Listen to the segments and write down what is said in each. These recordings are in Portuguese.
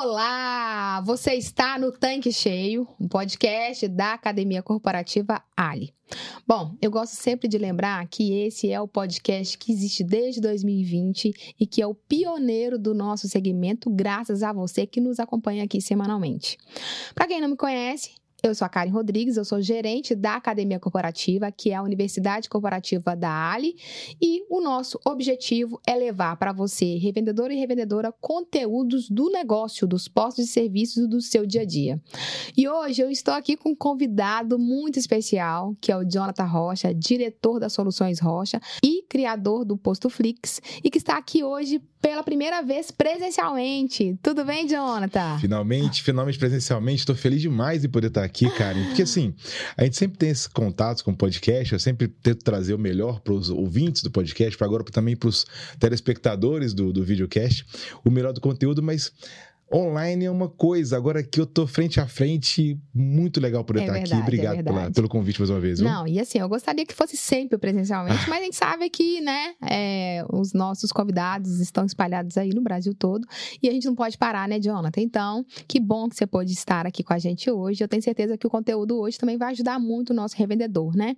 Olá! Você está no Tanque Cheio, um podcast da Academia Corporativa Ali. Bom, eu gosto sempre de lembrar que esse é o podcast que existe desde 2020 e que é o pioneiro do nosso segmento, graças a você que nos acompanha aqui semanalmente. Para quem não me conhece, eu sou a Karen Rodrigues, eu sou gerente da Academia Corporativa, que é a Universidade Corporativa da Ali, e o nosso objetivo é levar para você, revendedor e revendedora, conteúdos do negócio, dos postos de serviços do seu dia a dia. E hoje eu estou aqui com um convidado muito especial, que é o Jonathan Rocha, diretor das Soluções Rocha e criador do Posto Flix, e que está aqui hoje pela primeira vez presencialmente. Tudo bem, Jonathan? Finalmente, finalmente presencialmente. Estou feliz demais de poder estar aqui, Karen. Porque assim, a gente sempre tem esses contatos com o podcast, eu sempre tento trazer o melhor para os ouvintes do podcast, para agora também para os telespectadores do, do videocast, o melhor do conteúdo, mas online é uma coisa, agora que eu tô frente a frente, muito legal poder é estar verdade, aqui. Obrigado é pela, pelo convite mais uma vez. Viu? Não, e assim, eu gostaria que fosse sempre presencialmente, mas a gente sabe que, né, é, os nossos convidados estão espalhados aí no Brasil todo e a gente não pode parar, né, Jonathan? Então, que bom que você pôde estar aqui com a gente hoje. Eu tenho certeza que o conteúdo hoje também vai ajudar muito o nosso revendedor, né?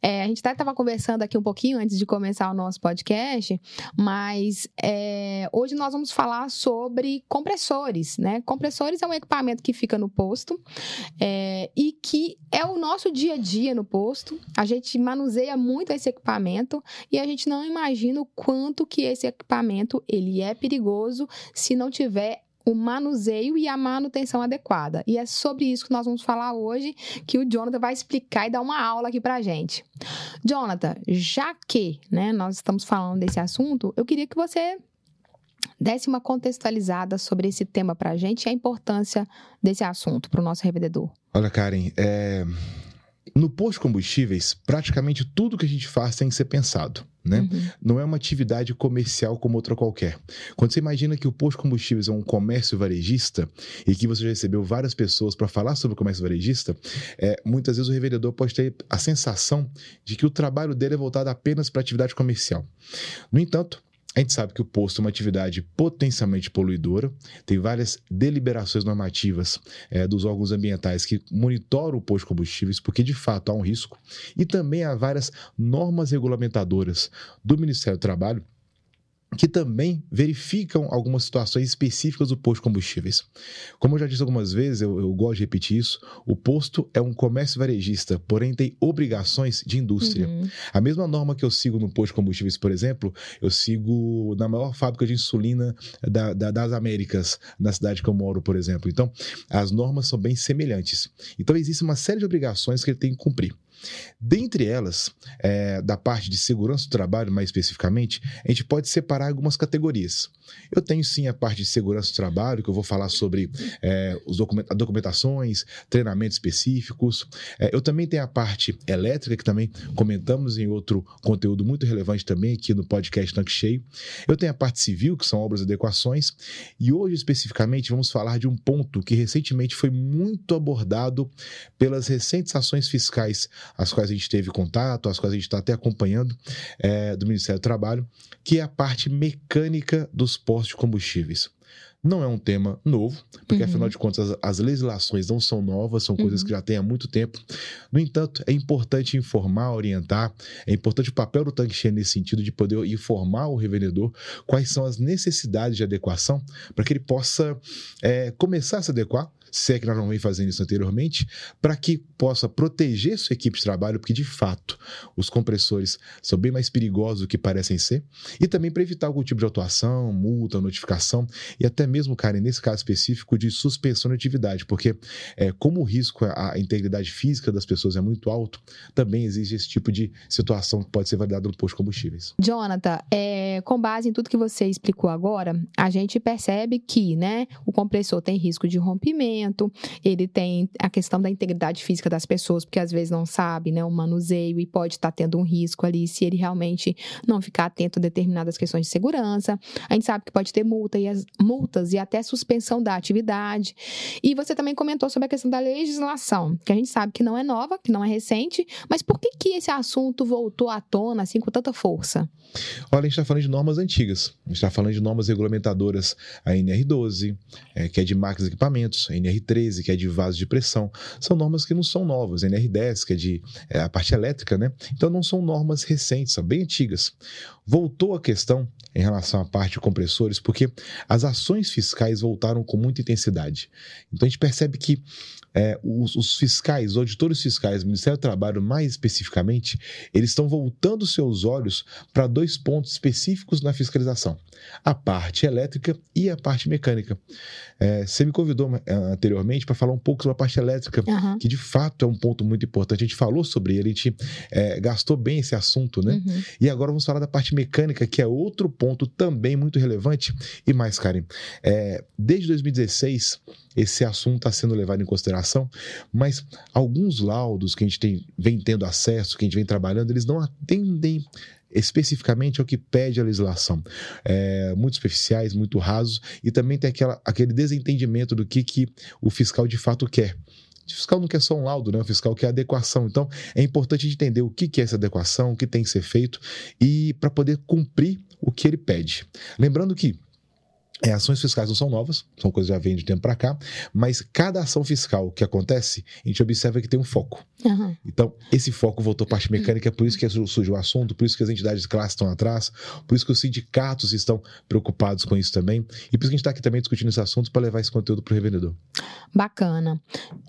É, a gente até estava conversando aqui um pouquinho antes de começar o nosso podcast, mas é, hoje nós vamos falar sobre compressores compressores, né? Compressores é um equipamento que fica no posto é, e que é o nosso dia a dia no posto. A gente manuseia muito esse equipamento e a gente não imagina o quanto que esse equipamento ele é perigoso se não tiver o manuseio e a manutenção adequada. E é sobre isso que nós vamos falar hoje, que o Jonathan vai explicar e dar uma aula aqui pra gente. Jonathan, já que né, nós estamos falando desse assunto, eu queria que você desse uma contextualizada sobre esse tema para a gente e a importância desse assunto para o nosso revendedor. Olha, Karen, é... no posto de combustíveis, praticamente tudo que a gente faz tem que ser pensado. Né? Uhum. Não é uma atividade comercial como outra qualquer. Quando você imagina que o posto de combustíveis é um comércio varejista e que você já recebeu várias pessoas para falar sobre o comércio varejista, é, muitas vezes o revendedor pode ter a sensação de que o trabalho dele é voltado apenas para atividade comercial. No entanto, a gente sabe que o posto é uma atividade potencialmente poluidora, tem várias deliberações normativas é, dos órgãos ambientais que monitoram o posto de combustíveis, porque de fato há um risco, e também há várias normas regulamentadoras do Ministério do Trabalho que também verificam algumas situações específicas do posto de combustíveis. Como eu já disse algumas vezes, eu, eu, gosto de repetir isso, o posto é um comércio varejista, porém tem obrigações de indústria. Uhum. A mesma norma que eu sigo no posto de combustíveis, por exemplo, eu sigo na maior fábrica de insulina da, da, das Américas, na cidade que eu moro, por exemplo. Então, as normas são bem semelhantes. Então, existe uma série de obrigações que ele tem que cumprir. Dentre elas, é, da parte de segurança do trabalho, mais especificamente, a gente pode separar algumas categorias. Eu tenho sim a parte de segurança do trabalho, que eu vou falar sobre é, os document documentações, treinamentos específicos. É, eu também tenho a parte elétrica, que também comentamos em outro conteúdo muito relevante também aqui no podcast Tanque Cheio. Eu tenho a parte civil, que são obras e adequações. E hoje, especificamente, vamos falar de um ponto que recentemente foi muito abordado pelas recentes ações fiscais as quais a gente teve contato, as quais a gente está até acompanhando é, do Ministério do Trabalho, que é a parte mecânica dos postos de combustíveis. Não é um tema novo, porque uhum. afinal de contas as, as, legislações não são novas, são coisas uhum. que já têm há muito tempo. No entanto, é importante informar, orientar, é importante o papel do tanque cheio nesse sentido de poder informar o revendedor quais são as necessidades de adequação para que ele possa é, começar a se adequar se é que nós não vem fazendo isso anteriormente, para que possa proteger sua equipe de trabalho, porque de fato os compressores são bem mais perigosos do que parecem ser, e também para evitar algum tipo de atuação, multa, notificação, e até mesmo, Karen, nesse caso específico, de suspensão de atividade, porque é, como o risco à integridade física das pessoas é muito alto, também existe esse tipo de situação que pode ser validada no posto de combustíveis. Jonathan, é, com base em tudo que você explicou agora, a gente percebe que né, o compressor tem risco de rompimento ele tem a questão da integridade física das pessoas, porque às vezes não sabe, né, o manuseio e pode estar tendo um risco ali se ele realmente não ficar atento a determinadas questões de segurança. A gente sabe que pode ter multa e as, multas e até suspensão da atividade. E você também comentou sobre a questão da legislação, que a gente sabe que não é nova, que não é recente, mas por que que esse assunto voltou à tona assim com tanta força? Olha, a gente está falando de normas antigas. A gente está falando de normas regulamentadoras, a NR12, é, que é de máquinas e equipamentos, a NR13, que é de vasos de pressão. São normas que não são novas, a NR10, que é de é, a parte elétrica, né? Então não são normas recentes, são bem antigas. Voltou a questão em relação à parte de compressores, porque as ações fiscais voltaram com muita intensidade. Então a gente percebe que é, os, os, fiscais, os auditores fiscais, o Ministério do Trabalho mais especificamente, eles estão voltando seus olhos para dois pontos específicos na fiscalização: a parte elétrica e a parte mecânica. É, você me convidou é, anteriormente para falar um pouco sobre a parte elétrica, uhum. que de fato é um ponto muito importante. A gente falou sobre ele, a gente é, gastou bem esse assunto, né? Uhum. E agora vamos falar da parte mecânica, que é outro ponto também muito relevante. E mais, Karen, é, desde 2016 esse assunto está sendo levado em consideração, mas alguns laudos que a gente tem, vem tendo acesso, que a gente vem trabalhando, eles não atendem especificamente ao que pede a legislação. É, muito superficiais, muito rasos, e também tem aquela, aquele desentendimento do que, que o fiscal de fato quer. O fiscal não quer só um laudo, né? O fiscal quer adequação. Então, é importante entender o que, que é essa adequação, o que tem que ser feito, e para poder cumprir o que ele pede. Lembrando que é, ações fiscais não são novas, são coisas que já vêm de tempo para cá, mas cada ação fiscal que acontece, a gente observa que tem um foco. Uhum. Então, esse foco voltou para a parte mecânica, por isso que surgiu o assunto, por isso que as entidades de classe estão atrás, por isso que os sindicatos estão preocupados com isso também, e por isso que a gente está aqui também discutindo esse assunto para levar esse conteúdo para o revendedor. Bacana.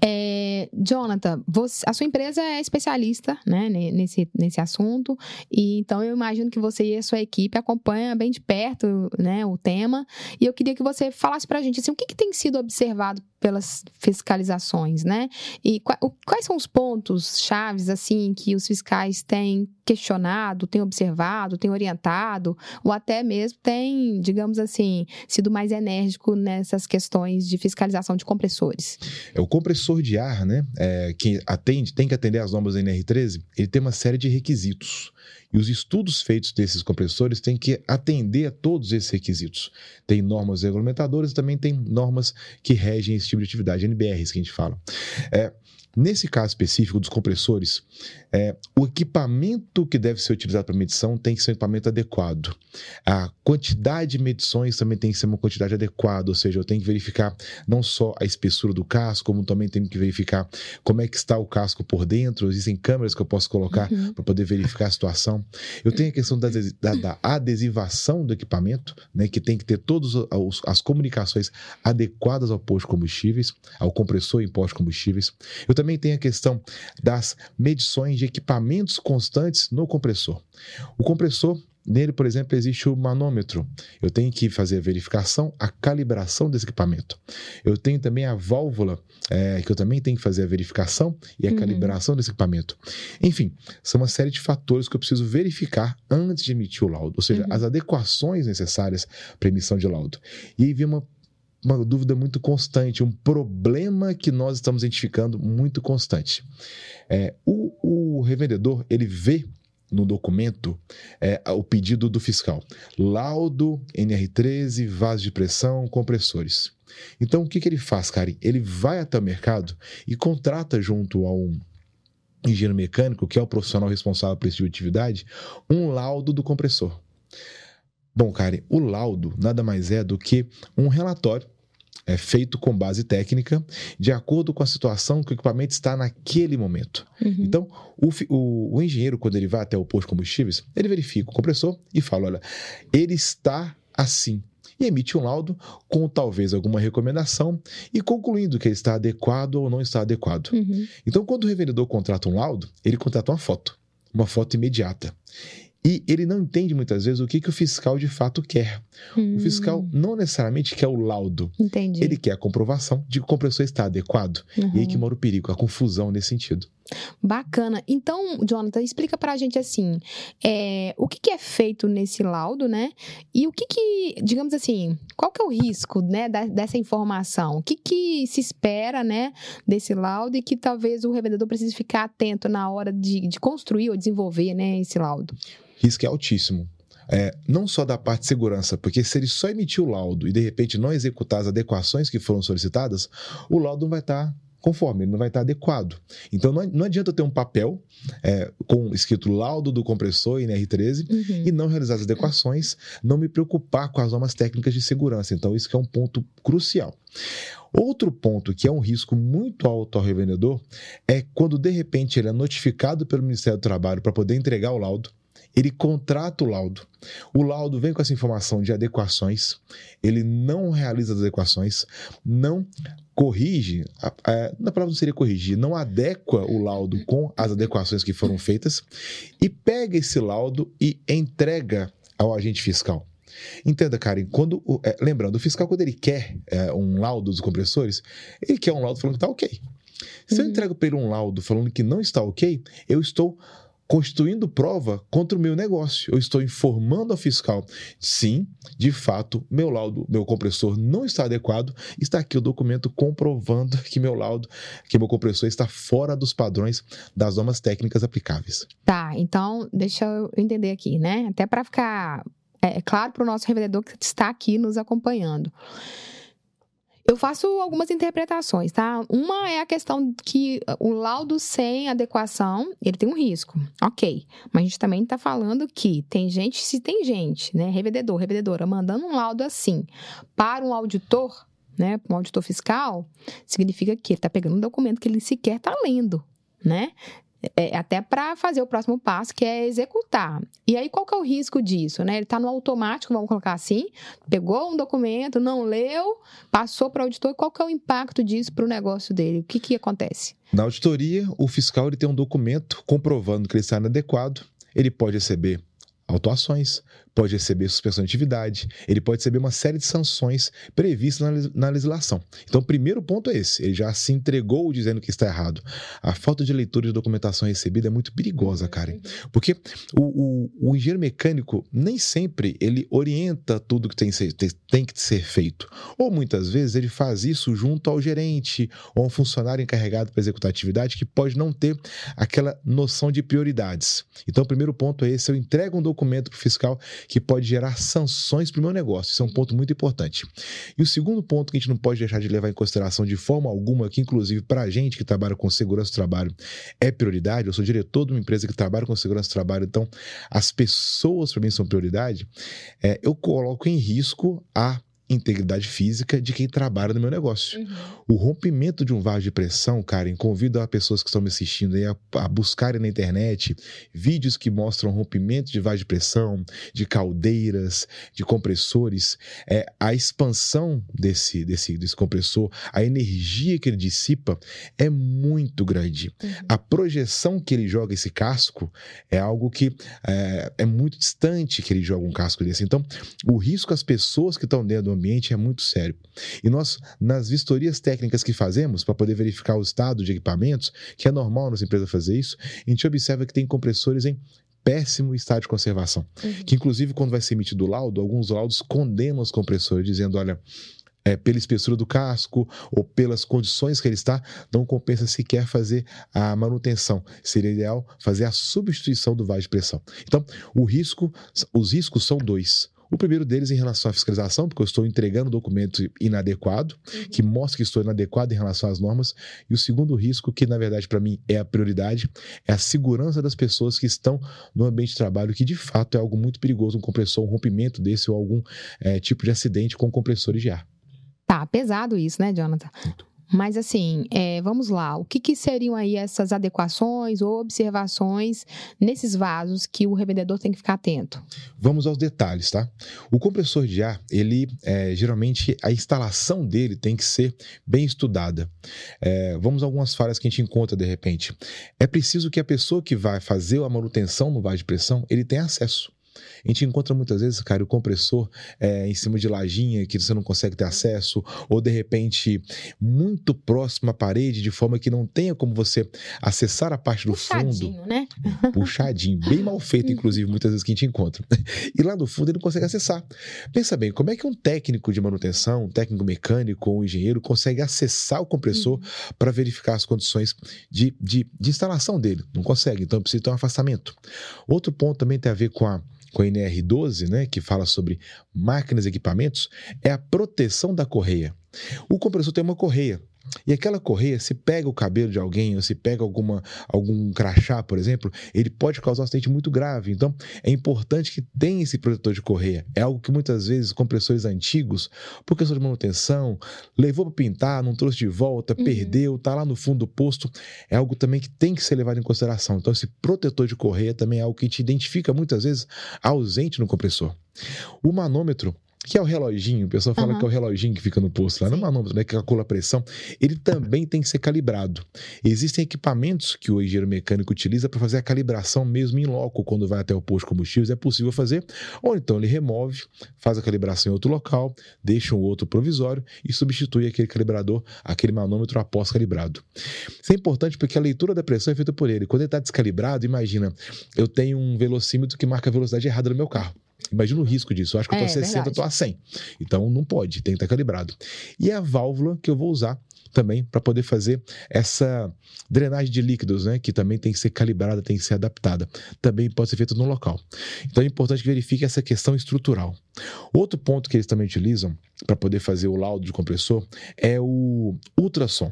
É, Jonathan, você, a sua empresa é especialista né, nesse, nesse assunto, e então eu imagino que você e a sua equipe acompanham bem de perto né, o tema. E eu queria que você falasse para a gente assim, o que, que, tem sido observado pelas fiscalizações, né? E quais são os pontos chaves assim que os fiscais têm questionado, têm observado, têm orientado, ou até mesmo têm, digamos assim, sido mais enérgico nessas questões de fiscalização de compressores? É o compressor de ar, né? É, que atende, tem que atender às normas da NR13, ele tem uma série de requisitos. E os estudos feitos desses compressores têm que atender a todos esses requisitos. Tem normas regulamentadoras e também tem normas que regem esse tipo de atividade, NBRs que a gente fala. É, Nesse caso específico dos compressores, é, o equipamento que deve ser utilizado para medição tem que ser um equipamento adequado. A quantidade de medições também tem que ser uma quantidade adequada, ou seja, eu tenho que verificar não só a espessura do casco, como também tenho que verificar como é que está o casco por dentro. Existem câmeras que eu posso colocar uhum. para poder verificar a situação. Eu tenho a questão da, da, da, adesivação do equipamento, né, que tem que ter todas as comunicações adequadas ao posto de combustíveis, ao compressor e posto de combustíveis. Eu também tenho a questão das medições de equipamentos constantes no compressor. O compressor Nele, por exemplo, existe o manômetro. Eu tenho que fazer a verificação, a calibração desse equipamento. Eu tenho também a válvula, é, que eu também tenho que fazer a verificação e a uhum. calibração desse equipamento. Enfim, são uma série de fatores que eu preciso verificar antes de emitir o laudo, ou seja, uhum. as adequações necessárias para emissão de laudo. E aí vem uma uma dúvida muito constante, um problema que nós estamos identificando muito constante. É, o, o revendedor ele vê no documento é, o pedido do fiscal: laudo, NR13, vaso de pressão, compressores. Então, o que, que ele faz, Karen? Ele vai até o mercado e contrata junto a um engenheiro mecânico, que é o profissional responsável por esse tipo de atividade, um laudo do compressor. Bom, Karen, o laudo nada mais é do que um relatório é feito com base técnica, de acordo com a situação que o equipamento está naquele momento. Uhum. Então, o, o, o, engenheiro, quando ele vai até o posto de combustíveis, ele verifica o compressor e fala: olha, ele está assim. E emite um laudo com talvez alguma recomendação e concluindo que ele está adequado ou não está adequado. Uhum. Então, quando o revendedor contrata um laudo, ele contrata uma foto, uma foto imediata. E ele não entende muitas vezes o que, que o fiscal de fato quer. Hum. O fiscal não necessariamente quer o laudo. Entendi. Ele quer a comprovação de que o compressor está adequado. Uhum. E aí que mora o perigo, a confusão nesse sentido. Bacana. Então, Jonathan, explica pra gente assim, é, o que, que, é feito nesse laudo, né? E o que que, digamos assim, qual que é o risco, né, da, dessa informação? O que que se espera, né, desse laudo e que talvez o revendedor precise ficar atento na hora de, de construir ou desenvolver, né, esse laudo? Risco é altíssimo. É, não só da parte de segurança, porque se ele só emitir o laudo e de repente não executar as adequações que foram solicitadas, o laudo não vai estar tá conforme, ele não vai estar adequado. Então não, não adianta eu ter um papel é, com escrito laudo do compressor NR13 uhum. e não realizar as adequações, não me preocupar com as normas técnicas de segurança. Então isso é um ponto crucial. Outro ponto que é um risco muito alto ao revendedor é quando de repente ele é notificado pelo Ministério do Trabalho para poder entregar o laudo ele contrata o laudo. O laudo vem com essa informação de adequações, ele não realiza as adequações, não corrige, na palavra não seria corrigir, não adequa o laudo com as adequações que foram feitas e pega esse laudo e entrega ao agente fiscal. Entenda, Karen, quando, é, lembrando, o fiscal, quando ele quer é, um laudo dos compressores, ele quer um laudo falando que está ok. Se uhum. eu entrego para ele um laudo falando que não está ok, eu estou constituindo prova contra o meu negócio. Eu estou informando ao fiscal, sim, de fato, meu laudo, meu compressor não está adequado. Está aqui o documento comprovando que meu laudo, que meu compressor está fora dos padrões das normas técnicas aplicáveis. Tá, então deixa eu entender aqui, né? Até para ficar é, claro para o nosso revendedor que está aqui nos acompanhando. Eu faço algumas interpretações, tá? Uma é a questão que o laudo sem adequação, ele tem um risco. Ok. Mas a gente também está falando que tem gente, se tem gente, né, revendedor, revendedora, mandando um laudo assim para um auditor, né, para um auditor fiscal, significa que ele está pegando um documento que ele sequer está lendo, né? É, até para fazer o próximo passo, que é executar. E aí, qual que é o risco disso? Né? Ele está no automático, vamos colocar assim, pegou um documento, não leu, passou para o auditor, qual que é o impacto disso para o negócio dele? O que, que acontece? Na auditoria, o fiscal ele tem um documento comprovando que ele está inadequado, ele pode receber autuações, pode receber suspensão de atividade, ele pode receber uma série de sanções previstas na, legislação. Então, o primeiro ponto é esse: ele já se entregou dizendo que está errado. A falta de leitura de documentação recebida é muito perigosa, Karen, porque o, o, o engenheiro mecânico nem sempre ele orienta tudo que tem, tem que ser feito. Ou muitas vezes ele faz isso junto ao gerente ou a um funcionário encarregado para executar atividade que pode não ter aquela noção de prioridades. Então, o primeiro ponto é esse: eu entrego um documento para o fiscal que pode gerar sanções para o meu negócio. Isso é um ponto muito importante. E o segundo ponto que a gente não pode deixar de levar em consideração de forma alguma, que inclusive para a gente que trabalha com segurança do trabalho é prioridade, eu sou diretor de uma empresa que trabalha com segurança do trabalho, então as pessoas para mim são prioridade, é, eu coloco em risco a integridade física de quem trabalha no meu negócio. Uhum. O rompimento de um vaso de pressão, Karen, convido as pessoas que estão me assistindo aí a, a, buscarem na internet vídeos que mostram rompimento de vaso de pressão, de caldeiras, de compressores. É, a expansão desse, desse, desse compressor, a energia que ele dissipa é muito grande. Uhum. A projeção que ele joga esse casco é algo que é, é muito distante que ele joga um casco desse. Então, o risco as pessoas que estão dentro do ambiente é muito sério. E nós, nas vistorias técnicas que fazemos, para poder verificar o estado de equipamentos, que é normal nas empresas fazer isso, a gente observa que tem compressores em péssimo estado de conservação. Uhum. Que, inclusive, quando vai ser emitido o laudo, alguns laudos condenam os compressores, dizendo: olha. É, pela espessura do casco ou pelas condições que ele está, não compensa sequer fazer a manutenção. Seria ideal fazer a substituição do vaso de pressão. Então, o risco, os riscos são dois. O primeiro deles em relação à fiscalização, porque eu estou entregando um documento inadequado, uhum. que mostra que estou inadequado em relação às normas. E o segundo risco, que na verdade para mim é a prioridade, é a segurança das pessoas que estão no ambiente de trabalho, que de fato é algo muito perigoso, um compressor, um rompimento desse ou algum é, tipo de acidente com compressores de ar. Tá pesado isso, né, Jonathan? Muito. Mas assim, é, vamos lá. O que, que, seriam aí essas adequações ou observações nesses vasos que o revendedor tem que ficar atento? Vamos aos detalhes, tá? O compressor de ar, ele é, geralmente a instalação dele tem que ser bem estudada. É, vamos a algumas falhas que a gente encontra de repente. É preciso que a pessoa que vai fazer a manutenção no vaso de pressão ele tenha acesso. A gente encontra muitas vezes, cara, o compressor é, em cima de lajinha que você não consegue ter acesso, ou de repente muito próximo à parede, de forma que não tenha como você acessar a parte do Puxadinho, fundo. né? Puxadinho, bem mal feito, inclusive, muitas vezes que a gente encontra. E lá no fundo ele não consegue acessar. Pensa bem, como é que um técnico de manutenção, um técnico mecânico ou um engenheiro consegue acessar o compressor uhum. para verificar as condições de, de, de instalação dele? Não consegue, então precisa ter um afastamento. Outro ponto também tem a ver com a com a NR12, né, que fala sobre máquinas e equipamentos, é a proteção da correia. O compressor tem uma correia. E aquela correia, se pega o cabelo de alguém, ou se pega alguma, algum crachá, por exemplo, ele pode causar um acidente muito grave. Então, é importante que tenha esse protetor de correia. É algo que muitas vezes compressores antigos, por questão de manutenção, levou para pintar, não trouxe de volta, uhum. perdeu, está lá no fundo do posto. É algo também que tem que ser levado em consideração. Então, esse protetor de correia também é algo que gente identifica muitas vezes ausente no compressor. O manômetro que é o reloginho, o pessoal fala uhum. que é o reloginho que fica no posto lá, Sim. no manômetro, né, que calcula a pressão, ele também tem que ser calibrado. Existem equipamentos que o engenheiro mecânico utiliza para fazer a calibração mesmo em loco, quando vai até o posto de combustíveis, é possível fazer, ou então ele remove, faz a calibração em outro local, deixa um outro provisório e substitui aquele calibrador, aquele manômetro após calibrado. Isso é importante porque a leitura da pressão é feita por ele. Quando ele está descalibrado, imagina, eu tenho um velocímetro que marca a velocidade errada no meu carro. Imagina o risco disso. Eu acho que eu tô é, a 60, estou a 100. Então não pode, tem que estar calibrado. E é a válvula que eu vou usar também para poder fazer essa drenagem de líquidos, né, que também tem que ser calibrada, tem que ser adaptada. Também pode ser feito no local. Então é importante que verifique essa questão estrutural. Outro ponto que eles também utilizam para poder fazer o laudo de compressor é o ultrassom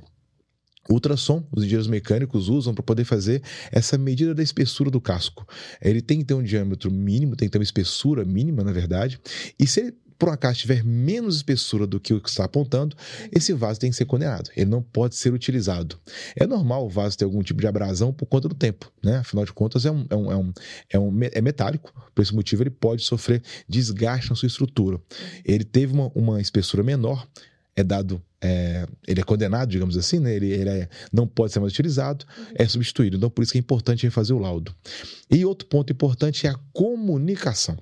ultrassom, os engenheiros mecânicos usam para poder fazer essa medida da espessura do casco. Ele tem que ter um diâmetro mínimo, tem que ter uma espessura mínima, na verdade, e se ele por acaso tiver menos espessura do que o que está apontando, esse vaso tem que ser condenado. Ele não pode ser utilizado. É normal o vaso ter algum tipo de abrasão por conta do tempo, né? Afinal de contas, é, um, é, um, é, um, é, um, é metálico. Por esse motivo, ele pode sofrer desgaste na sua estrutura. Ele teve uma, uma espessura menor, é dado, é, ele é condenado, digamos assim, né? ele, ele é, não pode ser mais utilizado, é substituído. Então, por isso que é importante fazer o laudo. E outro ponto importante é a comunicação.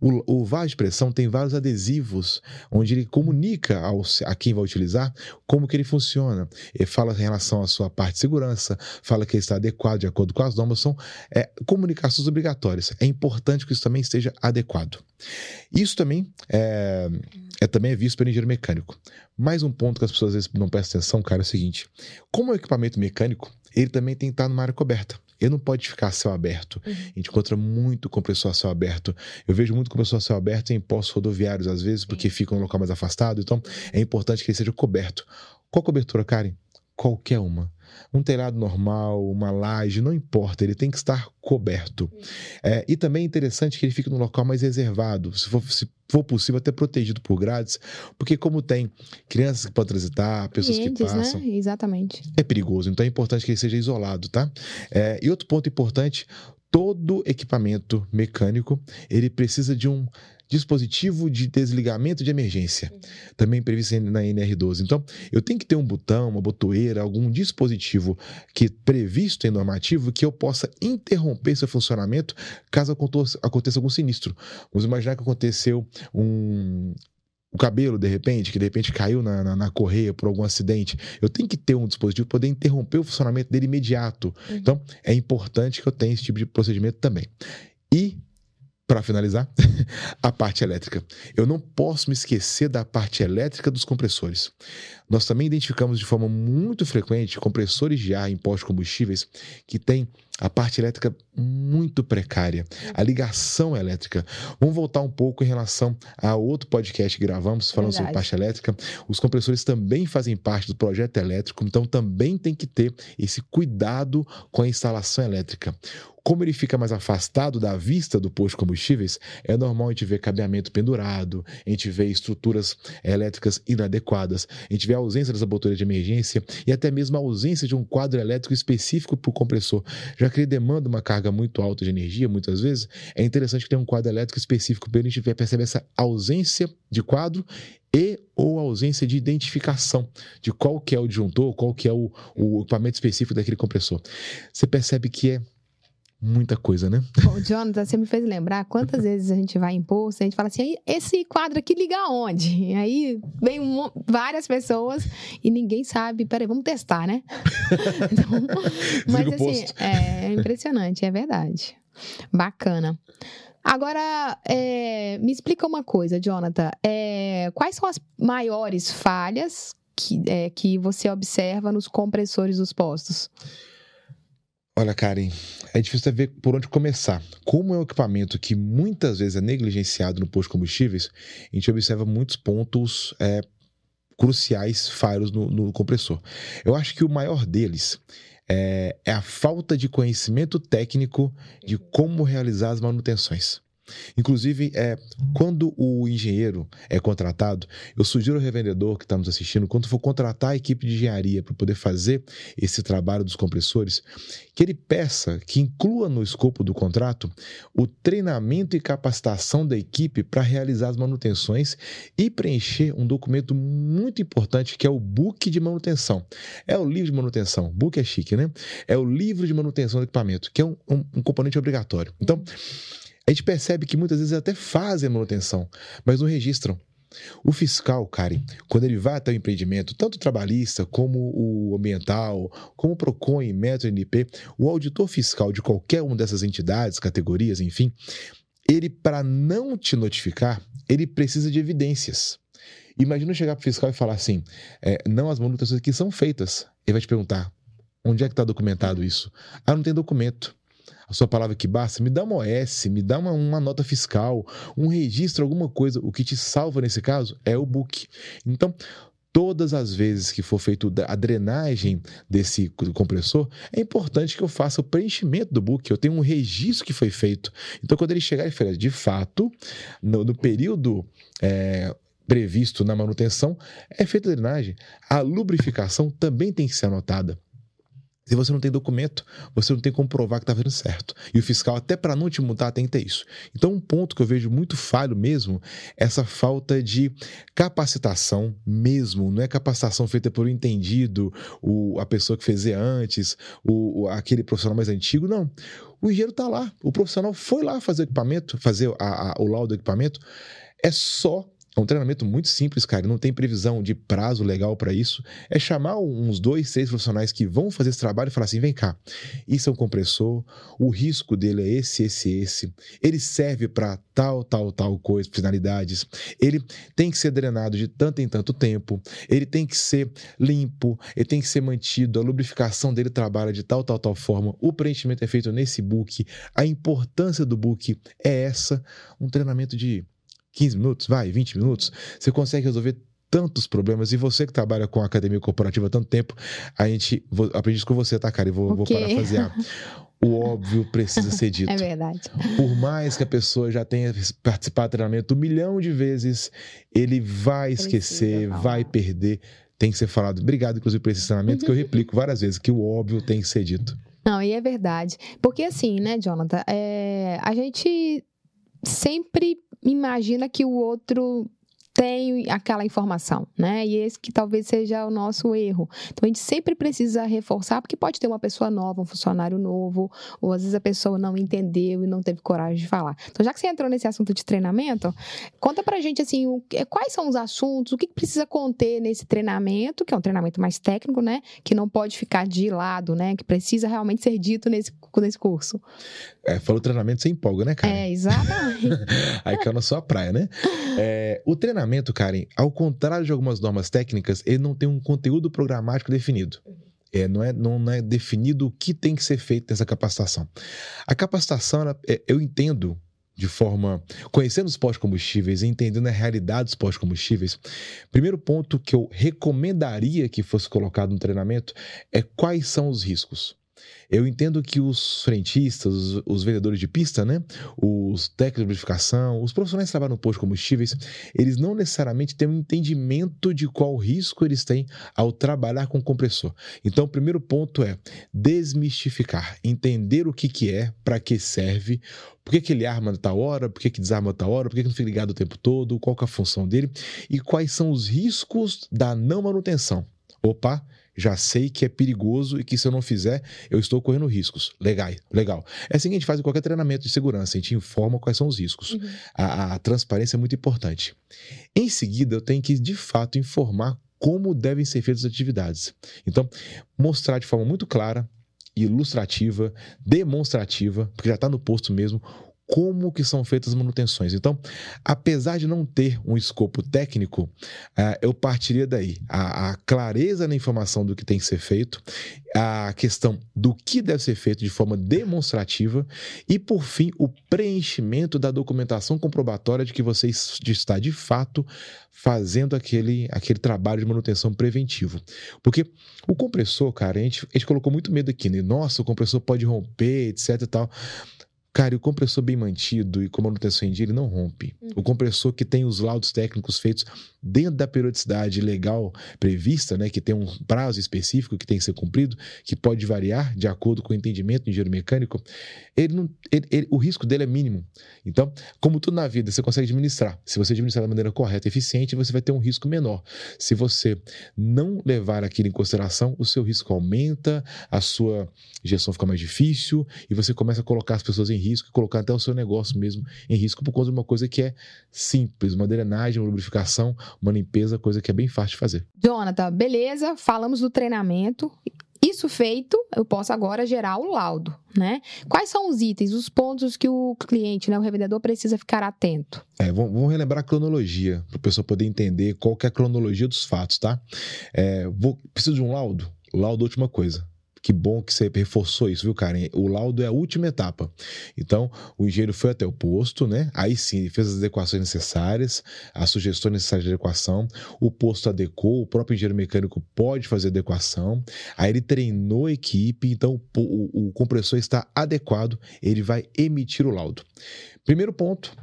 O, o vaso de pressão tem vários adesivos onde ele comunica ao, a quem vai utilizar como que ele funciona. Ele fala em relação à sua parte de segurança, fala que ele está adequado de acordo com as normas, são é, comunicações obrigatórias. É importante que isso também esteja adequado. Isso também é, é também é visto pelo engenheiro mecânico. Mais um ponto que as pessoas às vezes não prestam atenção, cara, é o seguinte: como é um equipamento mecânico, ele também tem que estar numa área coberta. Ele não pode ficar a céu aberto. Uhum. A gente encontra muito compressor a céu aberto. Eu vejo muito compressor a céu aberto em postos rodoviários, às vezes, porque fica um local mais afastado. Então, é importante que ele seja coberto. Qual cobertura, Karen? Qualquer uma. Um telhado normal, uma laje, não importa, ele tem que estar coberto. É, e também é interessante que ele fique num local mais reservado, se for, se for possível, até protegido por grades, porque como tem crianças que podem transitar, pessoas Clientes, que né? passam. Né? Exatamente. É perigoso, então é importante que ele seja isolado, tá? É, e outro ponto importante, todo equipamento mecânico, ele precisa de um dispositivo de desligamento de emergência, uhum. também previsto na NR12. Então, eu tenho que ter um botão, uma botoeira, algum dispositivo que previsto em normativo que eu possa interromper seu funcionamento caso aconteça algum sinistro. Vamos imaginar que aconteceu um, o cabelo, de repente, que de repente caiu na, na, na, correia por algum acidente, eu tenho que ter um dispositivo para poder interromper o funcionamento dele imediato. Uhum. Então, é importante que eu tenha esse tipo de procedimento também. E para finalizar, a parte elétrica. Eu não posso me esquecer da parte elétrica dos compressores. Nós também identificamos de forma muito frequente compressores de ar em postos combustíveis que têm a parte elétrica muito precária, a ligação elétrica. Vamos voltar um pouco em relação a outro podcast que gravamos falando Verdade. sobre parte elétrica. Os compressores também fazem parte do projeto elétrico, então também tem que ter esse cuidado com a instalação elétrica. Como ele fica mais afastado da vista do posto de combustíveis, é normal a gente ver cabeamento pendurado, a gente vê estruturas elétricas inadequadas, a gente vê a ausência dessa botoeira de emergência e até mesmo a ausência de um quadro elétrico específico para o compressor. Já que ele demanda uma carga muito alta de energia, muitas vezes, é interessante que tenha um quadro elétrico específico para a gente perceber essa ausência de quadro e ou ausência de identificação de qual que é o disjuntor, qual que é o, o equipamento específico daquele compressor. Você percebe que é muita coisa, né? Bom, Jonathan, você me fez lembrar quantas vezes a gente vai em posto e a gente fala assim, esse quadro aqui liga aonde? E aí vem um, várias pessoas e ninguém sabe. Peraí, vamos testar, né? então, mas assim, é impressionante, é verdade. Bacana. Agora, é, me explica uma coisa, Jonathan. É, quais são as maiores falhas que, é, que você observa nos compressores dos postos? Olha, Karen, é difícil saber por onde começar. Como é um equipamento que muitas vezes é negligenciado no posto de combustíveis, a gente observa muitos pontos é, cruciais, falhos no, no, compressor. Eu acho que o maior deles é, é a falta de conhecimento técnico de como realizar as manutenções. Inclusive, é, quando o engenheiro é contratado, eu sugiro ao revendedor que está nos assistindo, quando for contratar a equipe de engenharia para poder fazer esse trabalho dos compressores, que ele peça que inclua no escopo do contrato o treinamento e capacitação da equipe para realizar as manutenções e preencher um documento muito importante que é o book de manutenção. É o livro de manutenção. Book é chique, né? É o livro de manutenção do equipamento, que é um, um, um componente obrigatório. Então, a gente percebe que muitas vezes até fazem a manutenção, mas não registram. O fiscal, Karen, quando ele vai até o empreendimento, tanto o trabalhista como o ambiental, como o PROCON Metro NP, o auditor fiscal de qualquer uma dessas entidades, categorias, enfim, ele, para não te notificar, ele precisa de evidências. Imagina chegar para o fiscal e falar assim: é, não, as manutenções aqui são feitas. Ele vai te perguntar: onde é que está documentado isso? Ah, não tem documento a sua palavra que basta, me dá uma OS, me dá uma, uma nota fiscal, um registro, alguma coisa. O que te salva nesse caso é o book. Então, todas as vezes que for feita a drenagem desse compressor, é importante que eu faça o preenchimento do book, eu tenho um registro que foi feito. Então, quando ele chegar e falar, de fato, no, no período é, previsto na manutenção, é feita a drenagem. A lubrificação também tem que ser anotada. Se você não tem documento, você não tem como provar que está fazendo certo. E o fiscal, até para não te multar, tem que ter isso. Então, um ponto que eu vejo muito falho mesmo é essa falta de capacitação mesmo. Não é capacitação feita por um entendido, o, a pessoa que fez antes, o, aquele profissional mais antigo. Não. O engenheiro está lá. O profissional foi lá fazer o equipamento, fazer a, a, o laudo do equipamento. É só é um treinamento muito simples, cara. Não tem previsão de prazo legal para isso. É chamar uns dois, seis profissionais que vão fazer esse trabalho e falar assim: vem cá, isso é um compressor, o risco dele é esse, esse, esse. Ele serve para tal, tal, tal coisa, finalidades. Ele tem que ser drenado de tanto em tanto tempo. Ele tem que ser limpo, ele tem que ser mantido. A lubrificação dele trabalha de tal, tal, tal forma. O preenchimento é feito nesse book. A importância do book é essa. Um treinamento de 15 minutos, vai, 20 minutos, você consegue resolver tantos problemas. E você que trabalha com a academia corporativa há tanto tempo, a gente vou, aprendi isso com você, tá, cara? E vou, okay. vou parafrasear. O óbvio precisa ser dito. É verdade. Por mais que a pessoa já tenha participado do treinamento um milhão de vezes, ele vai esquecer, vai perder. Tem que ser falado. Obrigado, inclusive, por esse treinamento, que eu replico várias vezes, que o óbvio tem que ser dito. Não, e é verdade. Porque assim, né, Jonathan, é, a gente sempre imagina que o outro tem aquela informação, né? E esse que talvez seja o nosso erro. Então a gente sempre precisa reforçar, porque pode ter uma pessoa nova, um funcionário novo, ou às vezes a pessoa não entendeu e não teve coragem de falar. Então, já que você entrou nesse assunto de treinamento, conta pra gente assim, o, quais são os assuntos, o que precisa conter nesse treinamento, que é um treinamento mais técnico, né? Que não pode ficar de lado, né? Que precisa realmente ser dito nesse, nesse curso. É, falou treinamento, você empolga, né, cara? É, exatamente. Aí caiu na sua praia, né? É, o treinamento, Karen, ao contrário de algumas normas técnicas, ele não tem um conteúdo programático definido. É, não, é, não é definido o que tem que ser feito nessa capacitação. A capacitação, ela, é, eu entendo de forma. conhecendo os pós-combustíveis e entendendo a realidade dos pós-combustíveis, primeiro ponto que eu recomendaria que fosse colocado no treinamento é quais são os riscos. Eu entendo que os frentistas, os, os vendedores de pista, né? os técnicos de verificação, os profissionais que trabalham no posto de combustíveis, eles não necessariamente têm um entendimento de qual risco eles têm ao trabalhar com compressor. Então, o primeiro ponto é desmistificar, entender o que, que é, para que serve, por que, que ele arma a tal hora, por que, que desarma a tal hora, por que, que não fica ligado o tempo todo, qual é a função dele e quais são os riscos da não manutenção. Opa, já sei que é perigoso e que se eu não fizer, eu estou correndo riscos. Legal, legal. É assim que a gente faz em qualquer treinamento de segurança, a gente informa quais são os riscos. Uhum. A, a transparência é muito importante. Em seguida, eu tenho que, de fato, informar como devem ser feitas as atividades. Então, mostrar de forma muito clara, ilustrativa, demonstrativa, porque já está no posto mesmo, como que são feitas as manutenções. Então, apesar de não ter um escopo técnico, uh, eu partiria daí. A, a, clareza na informação do que tem que ser feito, a questão do que deve ser feito de forma demonstrativa e, por fim, o preenchimento da documentação comprobatória de que você está, de fato, fazendo aquele, aquele trabalho de manutenção preventivo. Porque o compressor, cara, a gente, a gente colocou muito medo aqui, né? Nossa, o compressor pode romper, etc e tal. Cara, e o compressor bem mantido e com manutenção em dia, ele não rompe. Uhum. O compressor que tem os laudos técnicos feitos dentro da periodicidade legal prevista, né, que tem um prazo específico que tem que ser cumprido, que pode variar de acordo com o entendimento do engenheiro mecânico, ele não, ele, ele, o risco dele é mínimo. Então, como tudo na vida, você consegue administrar. Se você administrar da maneira correta e eficiente, você vai ter um risco menor. Se você não levar aquilo em consideração, o seu risco aumenta, a sua gestão fica mais difícil e você começa a colocar as pessoas em risco e colocar até o seu negócio mesmo em risco por conta de uma coisa que é simples, uma drenagem, uma lubrificação, uma limpeza, coisa que é bem fácil de fazer. Jonathan, beleza, falamos do treinamento. Isso feito, eu posso agora gerar o laudo, né? Quais são os itens, os pontos que o cliente, né, o revendedor precisa ficar atento? É, vamos relembrar a cronologia, para o pessoal poder entender qual é a cronologia dos fatos, tá? É, vou, preciso de um laudo? Laudo é última coisa. Que bom que você reforçou isso, viu, Karen? O laudo é a última etapa. Então, o engenheiro foi até o posto, né? Aí sim, fez as adequações necessárias, as sugestões necessárias de adequação. O posto adequou, o próprio engenheiro mecânico pode fazer adequação. Aí ele treinou a equipe, então o, o, o compressor está adequado, ele vai emitir o laudo. Primeiro ponto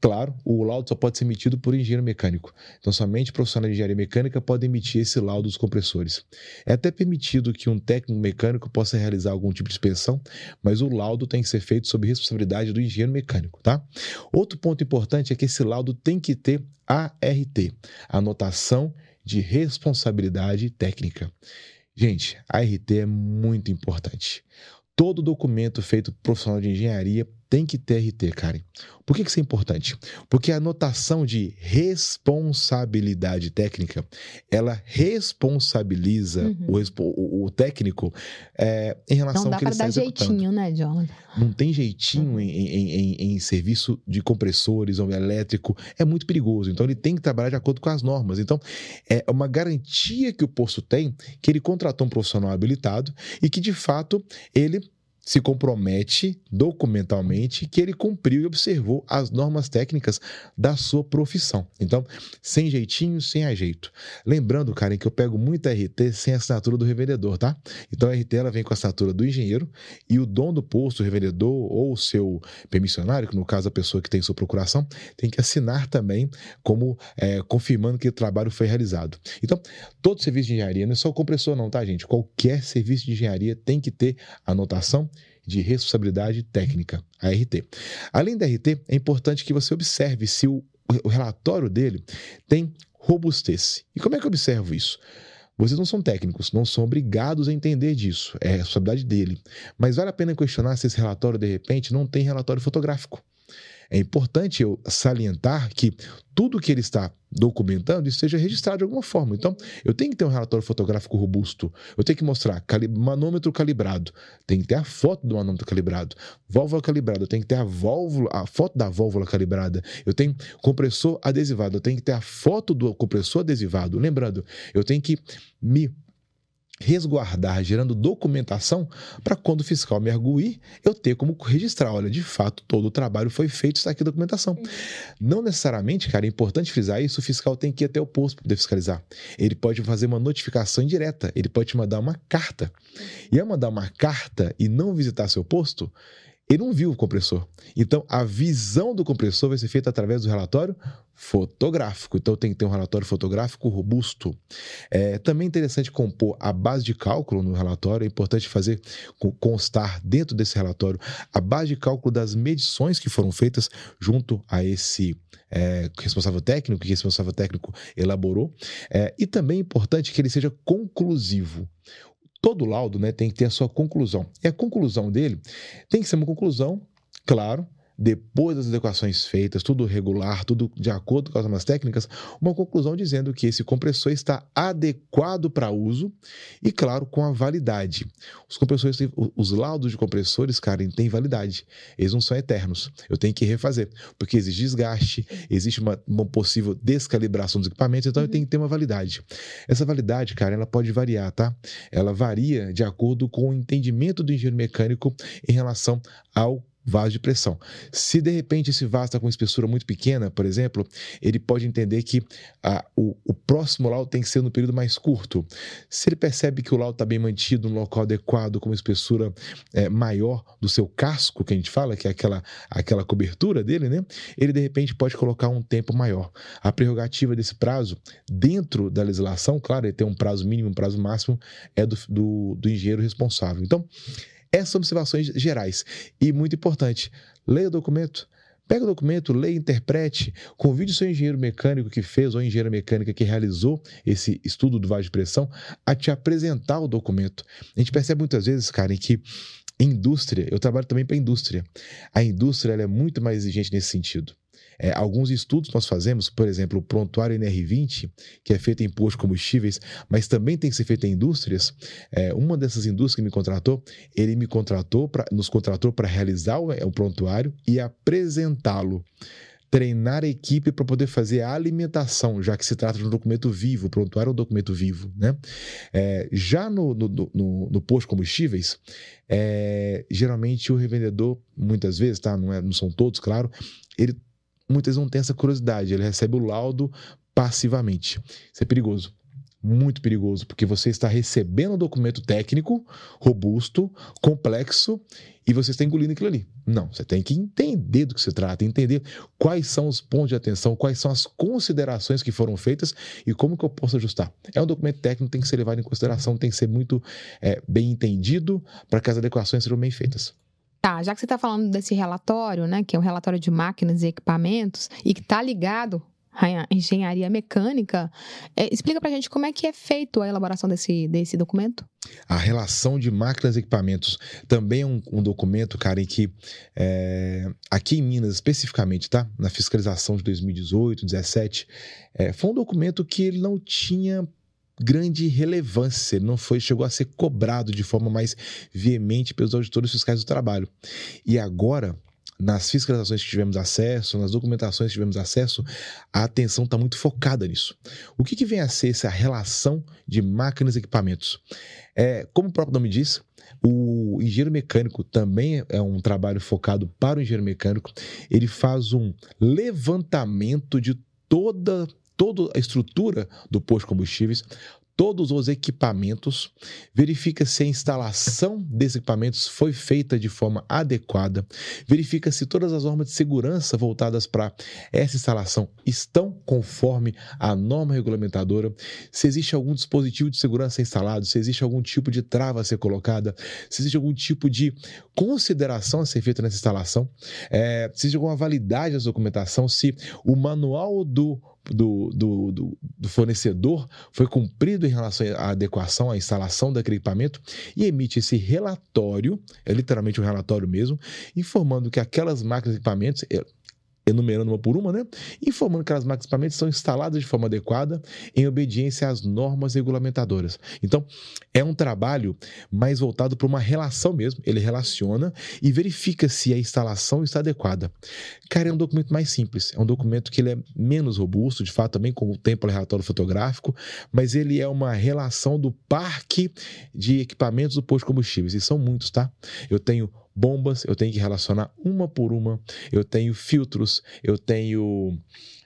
Claro, o laudo só pode ser emitido por engenheiro mecânico. Então, somente profissionais de engenharia mecânica podem emitir esse laudo dos compressores. É até permitido que um técnico mecânico possa realizar algum tipo de inspeção, mas o laudo tem que ser feito sob responsabilidade do engenheiro mecânico, tá? Outro ponto importante é que esse laudo tem que ter ART, anotação de responsabilidade técnica. Gente, a ART é muito importante. Todo documento feito por profissional de engenharia tem que ter RT, Karen. Por que, isso é importante? Porque a notação de responsabilidade técnica, ela responsabiliza uhum. o, o, técnico é, em relação Não ao que ele está executando. Não dá para dar jeitinho, né, Jonathan? Não tem jeitinho uhum. em, em, em, em, serviço de compressores ou elétrico. É muito perigoso. Então, ele tem que trabalhar de acordo com as normas. Então, é uma garantia que o posto tem que ele contratou um profissional habilitado e que, de fato, ele se compromete documentalmente que ele cumpriu e observou as normas técnicas da sua profissão. Então, sem jeitinho, sem ajeito. Lembrando, Karen, que eu pego muita RT sem a assinatura do revendedor, tá? Então, a RT ela vem com a assinatura do engenheiro e o dono do posto, o revendedor ou o seu permissionário, que no caso a pessoa que tem sua procuração, tem que assinar também como é, confirmando que o trabalho foi realizado. Então, todo serviço de engenharia, não é só o compressor não, tá, gente? Qualquer serviço de engenharia tem que ter anotação de responsabilidade técnica, a RT. Além da RT, é importante que você observe se o, o relatório dele tem robustez. E como é que eu observo isso? Vocês não são técnicos, não são obrigados a entender disso, é a responsabilidade dele. Mas vale a pena questionar se esse relatório, de repente, não tem relatório fotográfico. É importante eu salientar que tudo que ele está documentando esteja registrado de alguma forma. Então, eu tenho que ter um relatório fotográfico robusto. Eu tenho que mostrar cali manômetro calibrado. Tem que ter a foto do manômetro calibrado. Válvula calibrada. Eu tenho que ter a válvula, a foto da válvula calibrada. Eu tenho compressor adesivado. Eu tenho que ter a foto do compressor adesivado. Lembrando, eu tenho que me resguardar, gerando documentação para quando o fiscal me arguir, eu ter como registrar, olha, de fato, todo o trabalho foi feito, está aqui a documentação. Uhum. Não necessariamente, cara, é importante frisar isso, o fiscal tem que ir até o posto para poder fiscalizar. Ele pode fazer uma notificação indireta, ele pode te mandar uma carta. E ao mandar uma carta e não visitar seu posto, ele não viu o compressor. Então, a visão do compressor vai ser feita através do relatório fotográfico. Então, tem que ter um relatório fotográfico robusto. É também interessante compor a base de cálculo no relatório. É importante fazer constar dentro desse relatório a base de cálculo das medições que foram feitas junto a esse é, responsável técnico, que o responsável técnico elaborou. É, e também é importante que ele seja conclusivo todo laudo né, tem que ter a sua conclusão. E a conclusão dele tem que ser uma conclusão, claro, depois das adequações feitas, tudo regular, tudo de acordo com as normas técnicas, uma conclusão dizendo que esse compressor está adequado para uso e, claro, com a validade. Os compressores, os laudos de compressores, cara, têm validade. Eles não são eternos. Eu tenho que refazer, porque existe desgaste, existe uma, uma possível descalibração dos equipamentos, então eu tenho que ter uma validade. Essa validade, cara, ela pode variar, tá? Ela varia de acordo com o entendimento do engenheiro mecânico em relação ao vaso de pressão. Se de repente esse vaso está com uma espessura muito pequena, por exemplo, ele pode entender que o, o, próximo laudo tem que ser no período mais curto. Se ele percebe que o laudo está bem mantido no local adequado, com uma espessura é, maior do seu casco, que a gente fala, que é aquela, aquela cobertura dele, né? Ele de repente pode colocar um tempo maior. A prerrogativa desse prazo, dentro da legislação, claro, ele tem um prazo mínimo, um prazo máximo, é do, do, do engenheiro responsável. Então, essas são observações gerais. E muito importante, leia o documento. Pega o documento, leia, interprete, convide o seu engenheiro mecânico que fez ou engenheira mecânica que realizou esse estudo do vaso de pressão a te apresentar o documento. A gente percebe muitas vezes, Karen, que indústria, eu trabalho também para a indústria. A indústria é muito mais exigente nesse sentido. É, alguns estudos nós fazemos, por exemplo, o prontuário NR20, que é feito em postos combustíveis, mas também tem que ser feito em indústrias. É, uma dessas indústrias que me contratou, ele me contratou, pra, nos contratou para realizar o, é, o prontuário e apresentá-lo treinar a equipe para poder fazer a alimentação, já que se trata de um documento vivo, prontuário é um documento vivo. Né? É, já no, no, no, no posto combustíveis, é, geralmente o revendedor, muitas vezes, tá? não, é, não são todos, claro, ele muitas não tem essa curiosidade, ele recebe o laudo passivamente. Isso é perigoso. Muito perigoso, porque você está recebendo um documento técnico, robusto, complexo, e você está engolindo aquilo ali. Não, você tem que entender do que se trata, entender quais são os pontos de atenção, quais são as considerações que foram feitas e como que eu posso ajustar. É um documento técnico, tem que ser levado em consideração, tem que ser muito é, bem entendido para que as adequações sejam bem feitas. Tá, já que você está falando desse relatório, né, que é um relatório de máquinas e equipamentos e que está ligado à engenharia mecânica, é, explica para a gente como é que é feito a elaboração desse, desse documento. A relação de máquinas e equipamentos também é um, um documento, cara, em que é, aqui em Minas especificamente, tá? Na fiscalização de 2018, 2017, é, foi um documento que ele não tinha grande relevância, não foi chegou a ser cobrado de forma mais veemente pelos auditores fiscais do trabalho. E agora, nas fiscalizações que tivemos acesso, nas documentações que tivemos acesso, a atenção está muito focada nisso. O que, que, vem a ser essa relação de máquinas e equipamentos? É, como o próprio nome diz, o engenheiro mecânico também é um trabalho focado para o engenheiro mecânico. Ele faz um levantamento de toda toda a estrutura do posto de combustíveis, todos os equipamentos, verifica se a instalação desses equipamentos foi feita de forma adequada, verifica se todas as normas de segurança voltadas para essa instalação estão conforme a norma regulamentadora, se existe algum dispositivo de segurança instalado, se existe algum tipo de trava a ser colocada, se existe algum tipo de consideração a ser feita nessa instalação, é, se existe alguma validade da documentação, se o manual do do, do, do, do, fornecedor foi cumprido em relação à adequação, à instalação daquele equipamento e emite esse relatório, é literalmente um relatório mesmo, informando que aquelas máquinas e equipamentos enumerando uma por uma, né? Informando que as máquinas e equipamentos são instaladas de forma adequada em obediência às normas regulamentadoras. Então, é um trabalho mais voltado para uma relação mesmo. Ele relaciona e verifica se a instalação está adequada. Cara, é um documento mais simples. É um documento que ele é menos robusto, de fato, também com o tempo relatório fotográfico, mas ele é uma relação do parque de equipamentos do posto de combustíveis. E são muitos, tá? Eu tenho bombas, eu tenho que relacionar uma por uma, eu tenho filtros, eu tenho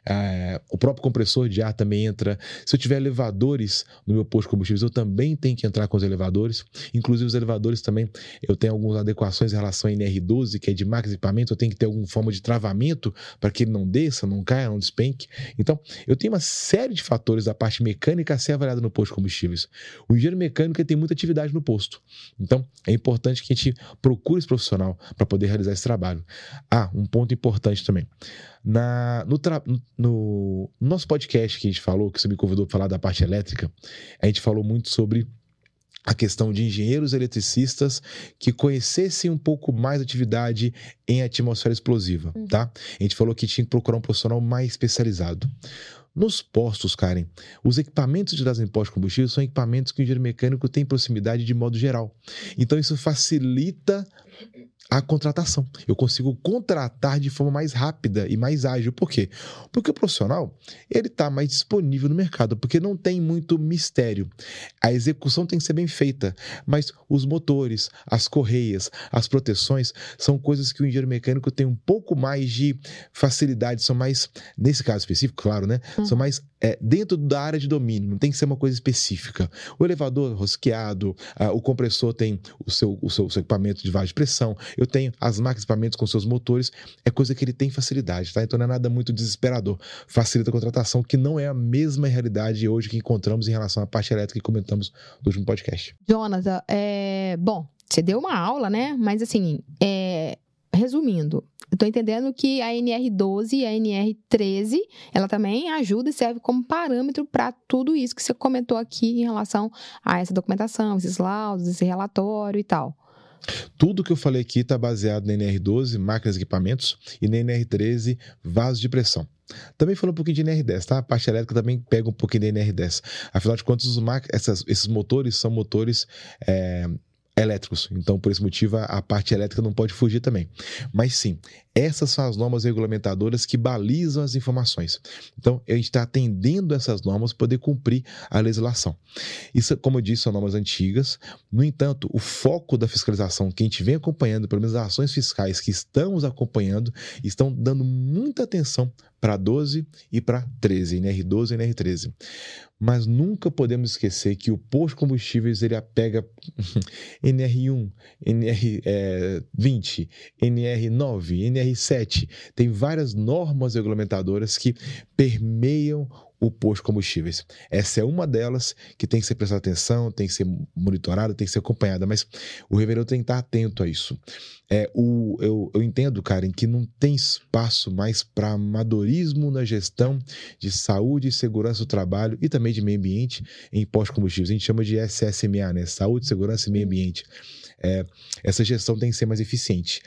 é, o próprio compressor de ar também entra. Se eu tiver elevadores no meu posto de combustíveis, eu também tenho que entrar com os elevadores. Inclusive, os elevadores também, eu tenho algumas adequações em relação ao NR12, que é de máquina equipamento, eu tenho que ter alguma forma de travamento para que ele não desça, não caia, não despenque. Então, eu tenho uma série de fatores da parte mecânica a ser avaliada no posto de combustíveis. O engenheiro mecânico tem muita atividade no posto. Então, é importante que a gente procure esse para poder realizar esse trabalho. Ah, um ponto importante também. Na, no, no, no nosso podcast que a gente falou, que você me convidou para falar da parte elétrica, a gente falou muito sobre a questão de engenheiros eletricistas que conhecessem um pouco mais atividade em atmosfera explosiva, uhum. tá? A gente falou que tinha que procurar um profissional mais especializado. Nos postos, Karen, os equipamentos de transporte de combustível são equipamentos que o engenheiro mecânico tem proximidade de modo geral. Então, isso facilita a contratação. Eu consigo contratar de forma mais rápida e mais ágil. Por quê? Porque o profissional ele está mais disponível no mercado, porque não tem muito mistério. A execução tem que ser bem feita, mas os motores, as correias, as proteções são coisas que o engenheiro mecânico tem um pouco mais de facilidade, são mais, nesse caso específico, claro, né? Uhum. São mais é, dentro da área de domínio, não tem que ser uma coisa específica. O elevador rosqueado, o compressor tem o seu, o seu, o seu equipamento de vagem de pressão, eu tenho as máquinas equipamentos com seus motores, é coisa que ele tem facilidade, tá? Então não é nada muito desesperador. Facilita a contratação, que não é a mesma realidade hoje que encontramos em relação à parte elétrica que comentamos no último podcast. Jonathan, é... bom, você deu uma aula, né? Mas assim, é... resumindo, Estou entendendo que a NR12 e a NR13, ela também ajuda e serve como parâmetro para tudo isso que você comentou aqui em relação a essa documentação, esses laudos, esse relatório e tal. Tudo que eu falei aqui está baseado na NR12, máquinas e equipamentos, e na NR13, vasos de pressão. Também falando um pouquinho de NR10, tá? A parte elétrica também pega um pouquinho de NR10. Afinal de contas, essas, esses motores são motores é, elétricos. Então, por esse motivo, a parte elétrica não pode fugir também. Mas sim, essas são as normas regulamentadoras que balizam as informações. Então, a gente está atendendo essas normas para poder cumprir a legislação. Isso, como eu disse, são normas antigas. No entanto, o foco da fiscalização que a gente vem acompanhando, pelo menos as ações fiscais que estamos acompanhando, estão dando muita atenção para 12 e para 13, NR12 e NR13. Mas nunca podemos esquecer que o posto de combustíveis ele apega NR1, NR20, NR9, NR7. Tem várias normas regulamentadoras que permeiam o posto de combustíveis. Essa é uma delas que tem que ser prestada atenção, tem que ser monitorada, tem que ser acompanhada, mas o reverendo tem que estar atento a isso. É, o, eu, eu entendo, Karen, que não tem espaço mais para amadorismo na gestão de saúde e segurança do trabalho e também de meio ambiente em posto de combustíveis. A gente chama de SSMA, né? Saúde, segurança e meio ambiente. É, essa gestão tem que ser mais eficiente.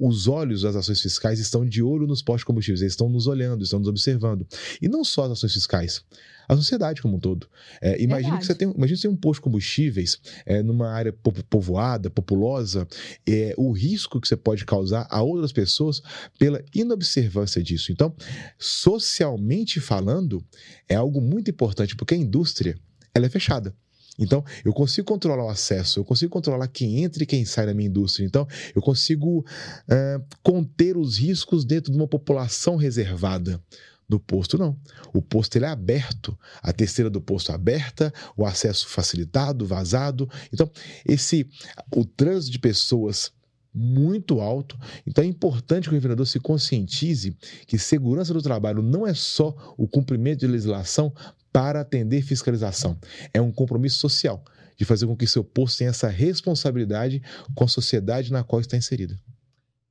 Os olhos das ações fiscais estão de olho nos postos combustíveis, eles estão nos olhando, estão nos observando. E não só as ações fiscais a sociedade como um todo. É, imagina que você tem, imagina você tem um posto de combustíveis é, numa área povoada, populosa, é, o risco que você pode causar a outras pessoas pela inobservância disso. Então, socialmente falando, é algo muito importante, porque a indústria ela é fechada. Então, eu consigo controlar o acesso, eu consigo controlar quem entra e quem sai da minha indústria. Então, eu consigo uh, conter os riscos dentro de uma população reservada. Do posto, não. O posto ele é aberto, a terceira do posto aberta, o acesso facilitado, vazado. Então, esse o trânsito de pessoas muito alto. Então é importante que o governador se conscientize que segurança do trabalho não é só o cumprimento de legislação para atender fiscalização. É um compromisso social de fazer com que seu posto tenha essa responsabilidade com a sociedade na qual está inserida.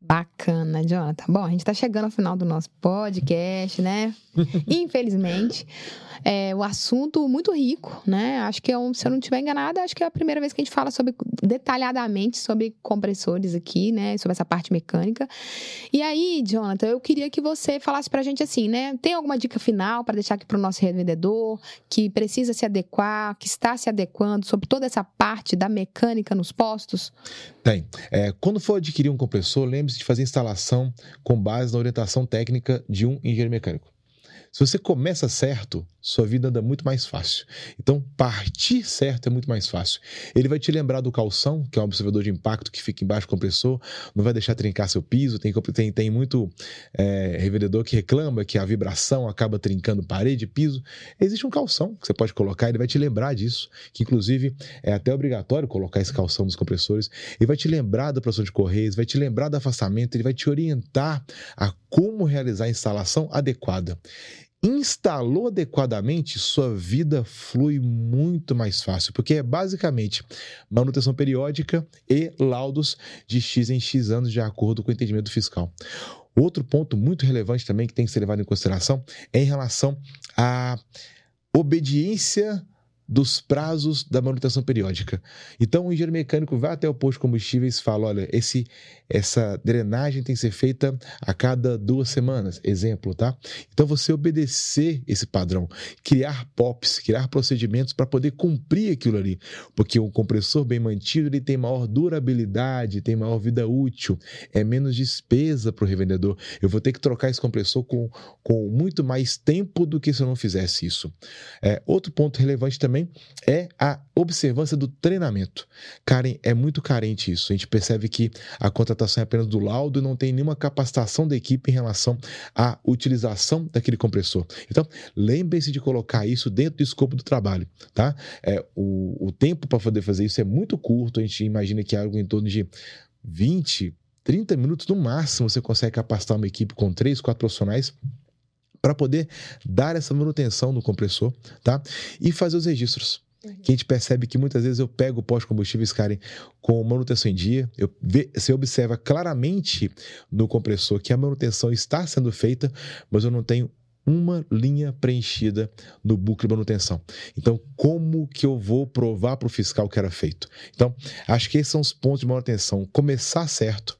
Bacana, Jonathan. Bom, a gente está chegando ao final do nosso podcast, né? Infelizmente. É, o assunto muito rico, né? Acho que, é um, se eu não estiver enganada, acho que é a primeira vez que a gente fala sobre detalhadamente sobre compressores aqui, né? Sobre essa parte mecânica. E aí, Jonathan, eu queria que você falasse pra gente assim, né? Tem alguma dica final para deixar aqui para o nosso revendedor que precisa se adequar, que está se adequando sobre toda essa parte da mecânica nos postos? Tem. É, quando for adquirir um compressor, de fazer instalação com base na orientação técnica de um engenheiro mecânico. Se você começa certo, sua vida anda muito mais fácil. Então, partir certo é muito mais fácil. Ele vai te lembrar do calção, que é um observador de impacto que fica embaixo do compressor, não vai deixar trincar seu piso. Tem, tem, tem muito é, revendedor que reclama que a vibração acaba trincando parede, piso. Existe um calção que você pode colocar, ele vai te lembrar disso, que inclusive é até obrigatório colocar esse calção nos compressores. Ele vai te lembrar da produção de correios, vai te lembrar do afastamento, ele vai te orientar a como realizar a instalação adequada instalou adequadamente, sua vida flui muito mais fácil, porque é basicamente manutenção periódica e laudos de X em X anos, de acordo com o entendimento fiscal. Outro ponto muito relevante também que tem que ser levado em consideração é em relação à obediência dos prazos da manutenção periódica. Então, o engenheiro mecânico vai até o posto de combustíveis e fala: olha, esse, essa drenagem tem que ser feita a cada duas semanas. Exemplo, tá? Então, você obedecer esse padrão, criar POPs, criar procedimentos para poder cumprir aquilo ali. Porque um compressor bem mantido ele tem maior durabilidade, tem maior vida útil, é menos despesa para o revendedor. Eu vou ter que trocar esse compressor com, com muito mais tempo do que se eu não fizesse isso. É, outro ponto relevante também também é a observância do treinamento. Karen, é muito carente isso. A gente percebe que a contratação é apenas do laudo e não tem nenhuma capacitação da equipe em relação à utilização daquele compressor. Então, lembre-se de colocar isso dentro do escopo do trabalho, tá? É, o, o tempo para poder fazer isso é muito curto. A gente imagina que é algo em torno de 20, 30 minutos no máximo você consegue capacitar uma equipe com três, quatro profissionais para poder dar essa manutenção no compressor, tá? E fazer os registros. Que a gente percebe que muitas vezes eu pego o pós-combustíveis, Karen, com manutenção em dia. Eu vê, você observa claramente no compressor que a manutenção está sendo feita, mas eu não tenho uma linha preenchida no bucle de manutenção. Então, como que eu vou provar para o fiscal que era feito? Então, acho que esses são os pontos de manutenção. Começar certo,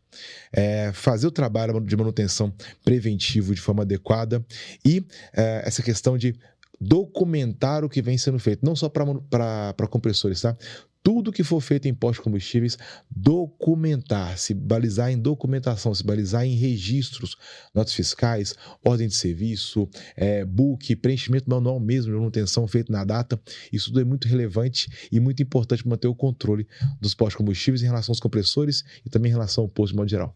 é, fazer o trabalho de manutenção preventivo de forma adequada e é, essa questão de documentar o que vem sendo feito, não só para compressores, tá? tudo que for feito em postos combustíveis, documentar, se balizar em documentação, se balizar em registros, notas fiscais, ordem de serviço, é, book, preenchimento manual mesmo de manutenção feito na data. Isso tudo é muito relevante e muito importante para manter o controle dos postos combustíveis em relação aos compressores e também em relação ao posto de modo geral.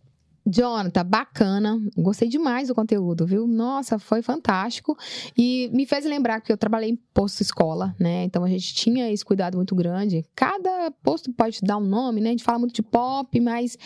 Jonathan, bacana. Gostei demais do conteúdo, viu? Nossa, foi fantástico. E me fez lembrar que eu trabalhei em posto escola, né? Então a gente tinha esse cuidado muito grande. Cada posto pode dar um nome, né? A gente fala muito de pop, mas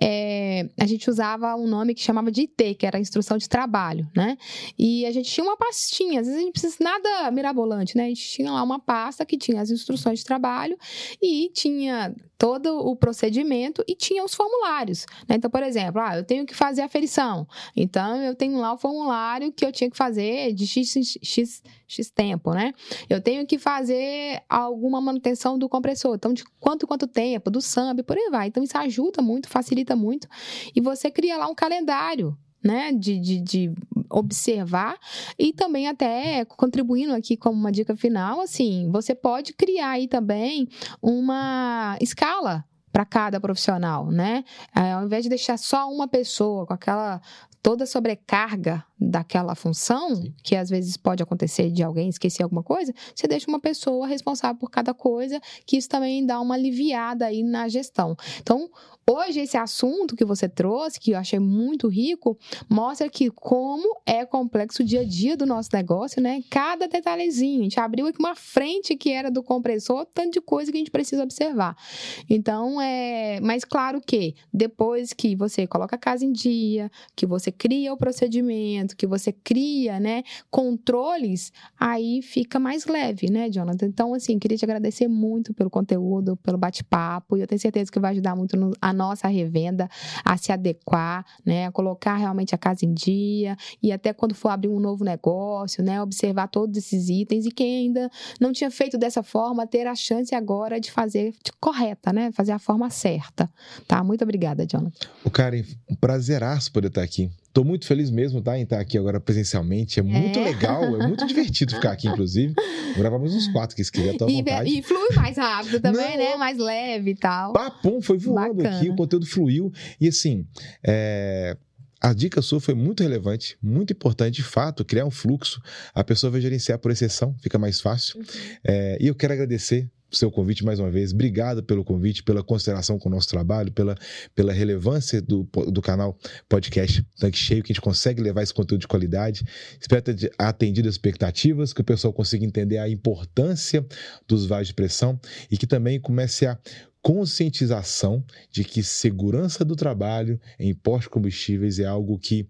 é, a gente usava um nome que chamava de IT, que era instrução de trabalho, né? E a gente tinha uma pastinha. Às vezes a gente precisa nada mirabolante, né? A gente tinha lá uma pasta que tinha as instruções de trabalho e tinha todo o procedimento e tinha os formulários. Né? Então, por exemplo, ah, eu tenho que fazer a ferição. Então, eu tenho lá o formulário que eu tinha que fazer de X, X, X tempo, né? Eu tenho que fazer alguma manutenção do compressor. Então, de quanto quanto tempo, do SAMB, por aí vai. Então, isso ajuda muito, facilita muito. E você cria lá um calendário né, de, de, de, observar e também até contribuindo aqui como uma dica final, assim, você pode criar aí também uma escala para cada profissional, né? É, ao invés de deixar só uma pessoa com aquela toda sobrecarga daquela função, Sim. que às vezes pode acontecer de alguém esquecer alguma coisa, você deixa uma pessoa responsável por cada coisa, que isso também dá uma aliviada aí na gestão. Então, hoje esse assunto que você trouxe, que eu achei muito rico, mostra que como é complexo o dia a dia do nosso negócio, né? Cada detalhezinho. A gente abriu aqui uma frente que era do compressor, tanto de coisa que a gente precisa observar. Então, é, mas claro que depois que você coloca a casa em dia, que você cria o procedimento, momento que você cria, né, controles, aí fica mais leve, né, Jonathan? Então, assim, queria te agradecer muito pelo conteúdo, pelo bate-papo, e eu tenho certeza que vai ajudar muito no, a nossa revenda a se adequar, né, a colocar realmente a casa em dia, e até quando for abrir um novo negócio, né, observar todos esses itens, e quem ainda não tinha feito dessa forma, ter a chance agora de fazer de correta, né, fazer a forma certa, tá? Muito obrigada, Jonathan. O Karen, um prazeraço poder estar aqui. Tô muito feliz mesmo, tá? Em estar aqui agora presencialmente. É muito é. legal, é muito divertido ficar aqui, inclusive. Mais uns quatro que se quiser, tô à vontade. E, e flui mais rápido também, Não. né? Mais leve e tal. Papum, foi voando Bacana. aqui, o conteúdo fluiu. E assim, é a dica sua foi muito relevante, muito importante, de fato, criar um fluxo. A pessoa vai gerenciar por exceção, fica mais fácil. Uhum. É, e eu quero agradecer seu convite mais uma vez. Obrigado pelo convite, pela consideração com o nosso trabalho, pela, pela relevância do, do canal podcast Tanque Cheio, que a gente consegue levar esse conteúdo de qualidade. Espero ter atendido as expectativas, que o pessoal consiga entender a importância dos vasos de pressão e que também comece a conscientização de que segurança do trabalho em postos de combustíveis é algo que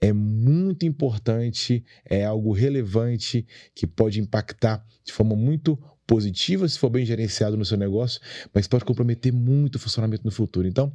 é muito importante, é algo relevante que pode impactar de forma muito positiva se for bem gerenciado no seu negócio, mas pode comprometer muito o funcionamento no futuro. Então,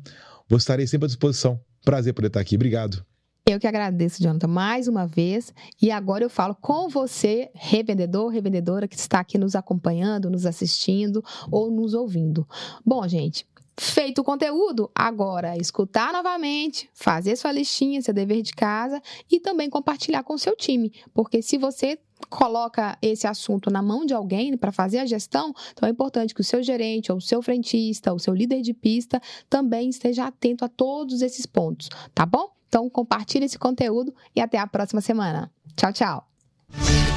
vou estar sempre à disposição. Prazer poder estar aqui. Obrigado. Eu que agradeço, Jonathan, mais uma vez. E agora eu falo com você, revendedor, revendedora, que está aqui nos acompanhando, nos assistindo ou nos ouvindo. Bom, gente, Feito o conteúdo, agora escutar novamente, fazer sua listinha, seu dever de casa e também compartilhar com o seu time. Porque se você coloca esse assunto na mão de alguém para fazer a gestão, então é importante que o seu gerente, ou o seu frentista, ou o seu líder de pista também esteja atento a todos esses pontos, tá bom? Então compartilhe esse conteúdo e até a próxima semana. Tchau, tchau.